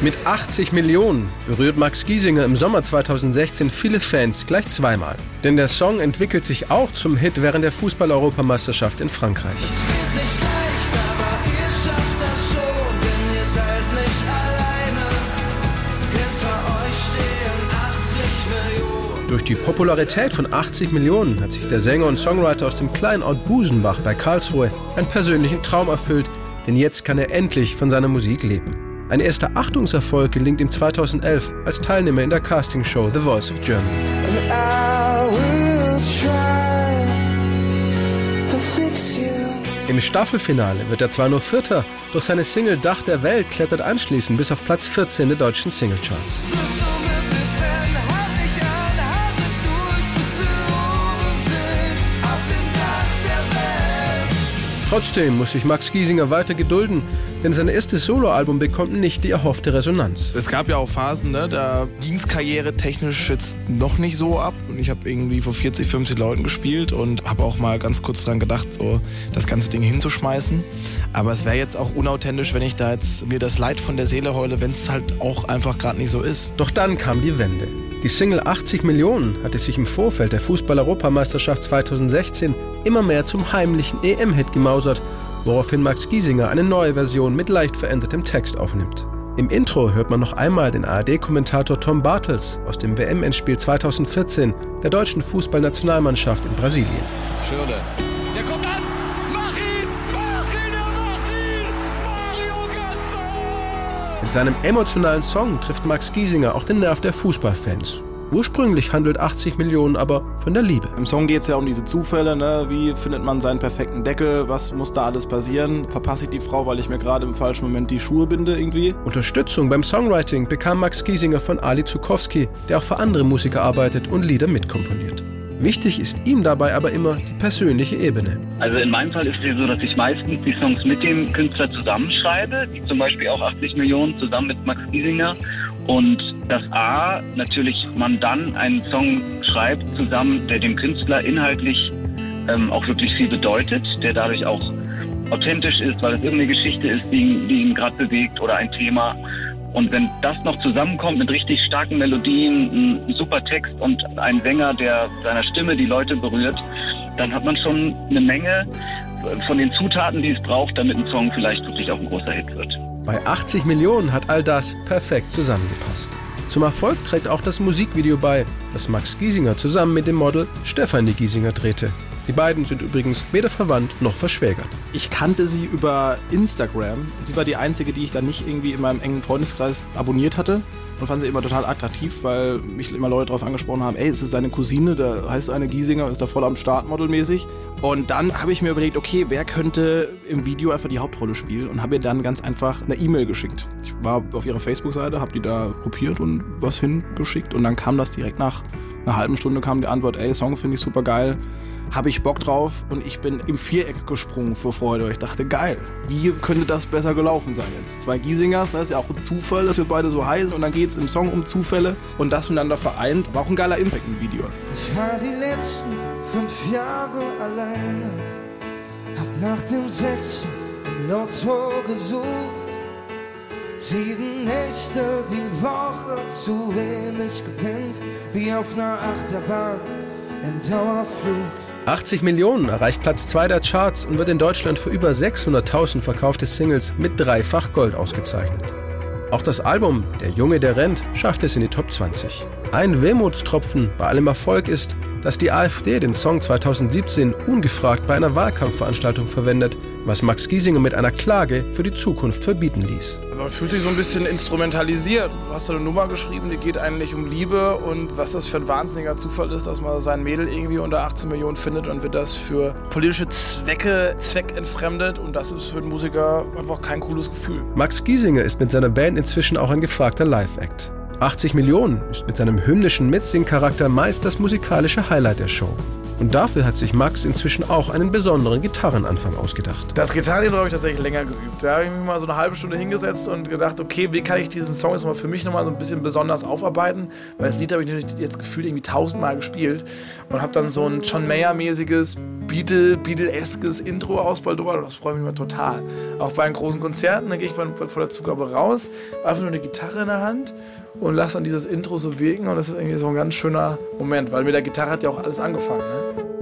Mit 80 Millionen berührt Max Giesinger im Sommer 2016 viele Fans gleich zweimal. Denn der Song entwickelt sich auch zum Hit während der Fußball-Europameisterschaft in Frankreich. Durch die Popularität von 80 Millionen hat sich der Sänger und Songwriter aus dem kleinen Ort Busenbach bei Karlsruhe einen persönlichen Traum erfüllt, denn jetzt kann er endlich von seiner Musik leben. Ein erster Achtungserfolg gelingt ihm 2011 als Teilnehmer in der Castingshow The Voice of Germany. Im Staffelfinale wird er zwar nur Vierter, doch seine Single Dach der Welt klettert anschließend bis auf Platz 14 der deutschen Singlecharts. Trotzdem muss sich Max Giesinger weiter gedulden, denn sein erstes Soloalbum bekommt nicht die erhoffte Resonanz. Es gab ja auch Phasen, ne, da ging Karriere technisch jetzt noch nicht so ab. Und ich habe irgendwie vor 40, 50 Leuten gespielt und habe auch mal ganz kurz dran gedacht, so das ganze Ding hinzuschmeißen. Aber es wäre jetzt auch unauthentisch, wenn ich da jetzt mir das Leid von der Seele heule, wenn es halt auch einfach gerade nicht so ist. Doch dann kam die Wende. Die Single 80 Millionen hatte sich im Vorfeld der Fußball-Europameisterschaft 2016 immer mehr zum heimlichen EM-Hit gemausert, woraufhin Max Giesinger eine neue Version mit leicht verändertem Text aufnimmt. Im Intro hört man noch einmal den ARD-Kommentator Tom Bartels aus dem WM-Endspiel 2014 der deutschen Fußballnationalmannschaft in Brasilien. Schirle, Mit seinem emotionalen Song trifft Max Giesinger auch den Nerv der Fußballfans Ursprünglich handelt 80 Millionen aber von der Liebe. Im Song geht es ja um diese Zufälle, ne? wie findet man seinen perfekten Deckel, was muss da alles passieren, verpasse ich die Frau, weil ich mir gerade im falschen Moment die Schuhe binde irgendwie. Unterstützung beim Songwriting bekam Max Giesinger von Ali Zukowski, der auch für andere Musiker arbeitet und Lieder mitkomponiert. Wichtig ist ihm dabei aber immer die persönliche Ebene. Also in meinem Fall ist es so, dass ich meistens die Songs mit dem Künstler zusammenschreibe, wie zum Beispiel auch 80 Millionen zusammen mit Max Giesinger. Und dass A, natürlich man dann einen Song schreibt zusammen, der dem Künstler inhaltlich ähm, auch wirklich viel bedeutet, der dadurch auch authentisch ist, weil es irgendeine Geschichte ist, die, die ihn gerade bewegt oder ein Thema. Und wenn das noch zusammenkommt mit richtig starken Melodien, einem super Text und ein Sänger, der seiner Stimme die Leute berührt, dann hat man schon eine Menge von den Zutaten, die es braucht, damit ein Song vielleicht wirklich auch ein großer Hit wird. Bei 80 Millionen hat all das perfekt zusammengepasst. Zum Erfolg trägt auch das Musikvideo bei, das Max Giesinger zusammen mit dem Model Stefanie Giesinger drehte. Die beiden sind übrigens weder verwandt noch verschwägert. Ich kannte sie über Instagram. Sie war die einzige, die ich dann nicht irgendwie in meinem engen Freundeskreis abonniert hatte und fand sie immer total attraktiv, weil mich immer Leute darauf angesprochen haben, ey, es ist seine Cousine, da heißt eine Giesinger, ist da voll am Start modelmäßig. Und dann habe ich mir überlegt, okay, wer könnte im Video einfach die Hauptrolle spielen und habe ihr dann ganz einfach eine E-Mail geschickt. Ich war auf ihrer Facebook-Seite, habe die da kopiert und was hingeschickt und dann kam das direkt nach einer halben Stunde kam die Antwort, ey, Song finde ich super geil habe ich Bock drauf und ich bin im Viereck gesprungen vor Freude. Ich dachte, geil, wie könnte das besser gelaufen sein jetzt? Zwei Giesingers, das ist ja auch ein Zufall, dass wir beide so heißen und dann geht es im Song um Zufälle und das miteinander vereint. War auch ein geiler Impact im Video. Ich war die letzten fünf Jahre alleine, hab nach dem im Lotto gesucht. Sieben Nächte die Woche zu wenig gepennt, wie auf einer Achterbahn im Dauerflug. 80 Millionen erreicht Platz 2 der Charts und wird in Deutschland für über 600.000 verkaufte Singles mit dreifach Gold ausgezeichnet. Auch das Album Der Junge, der rennt schafft es in die Top 20. Ein Wehmutstropfen bei allem Erfolg ist, dass die AfD den Song 2017 ungefragt bei einer Wahlkampfveranstaltung verwendet, was Max Giesinger mit einer Klage für die Zukunft verbieten ließ. Man fühlt sich so ein bisschen instrumentalisiert. Du hast eine Nummer geschrieben, die geht eigentlich um Liebe und was das für ein wahnsinniger Zufall ist, dass man sein Mädel irgendwie unter 18 Millionen findet und wird das für politische Zwecke zweckentfremdet und das ist für den Musiker einfach kein cooles Gefühl. Max Giesinger ist mit seiner Band inzwischen auch ein gefragter Live-Act. 80 Millionen ist mit seinem hymnischen Mitsing-Charakter meist das musikalische Highlight der Show. Und dafür hat sich Max inzwischen auch einen besonderen Gitarrenanfang ausgedacht. Das Gitarrenintro habe ich tatsächlich länger geübt. Da habe ich mich mal so eine halbe Stunde hingesetzt und gedacht, okay, wie kann ich diesen Song jetzt mal für mich nochmal so ein bisschen besonders aufarbeiten? Weil das Lied habe ich jetzt gefühlt irgendwie tausendmal gespielt und habe dann so ein John Mayer-mäßiges Beatle, Beatle-eskes Intro ausbaldowert und das freut mich immer total. Auch bei den großen Konzerten, da gehe ich vor der Zugabe raus, einfach nur eine Gitarre in der Hand und lasse dann dieses Intro so wirken und das ist irgendwie so ein ganz schöner Moment, weil mit der Gitarre hat ja auch alles angefangen. Ne?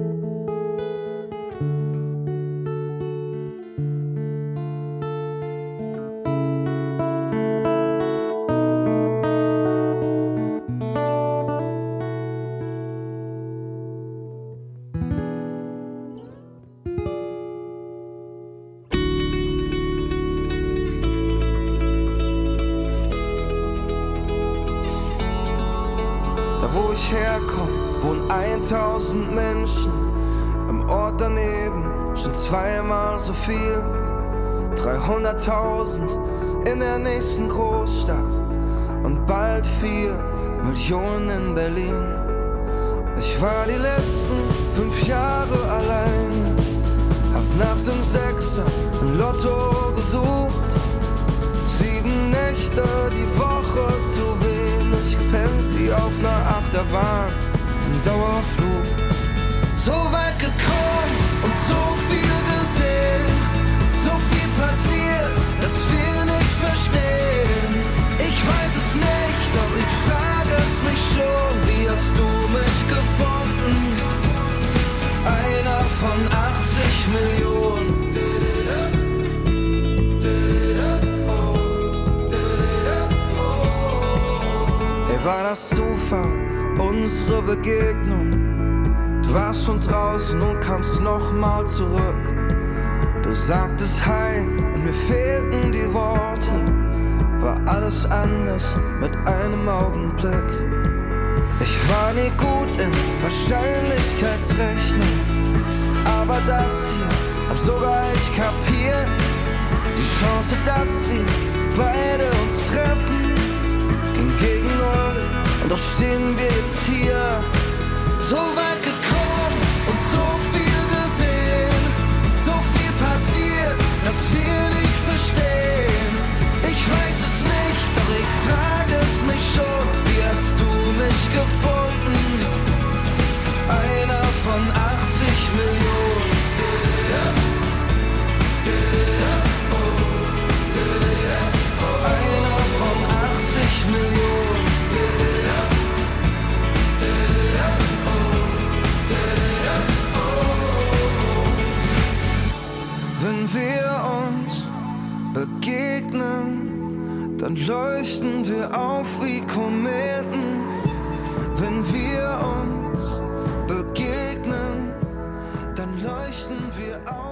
Ich herkomme, wohnen 1000 Menschen. Im Ort daneben schon zweimal so viel. 300.000 in der nächsten Großstadt und bald 4 Millionen in Berlin. Ich war die letzten fünf Jahre allein, hab nach dem Sechser ein Lotto Achterbahn im Dauerflug. So weit gekommen und so viel gesehen, so viel passiert, dass wir nicht verstehen. Ich weiß es nicht, doch ich frage es mich schon, wie hast du mich gefunden? Einer von 80 Millionen. war das Zufall, unsere Begegnung. Du warst schon draußen und kamst nochmal zurück. Du sagtest Hi und mir fehlten die Worte. War alles anders mit einem Augenblick. Ich war nie gut in Wahrscheinlichkeitsrechnung. Aber das hier hab sogar ich kapiert. Die Chance, dass wir beide uns treffen doch stehen wir jetzt hier, so weit uns begegnen, dann leuchten wir auf wie Kometen. Wenn wir uns begegnen, dann leuchten wir auf.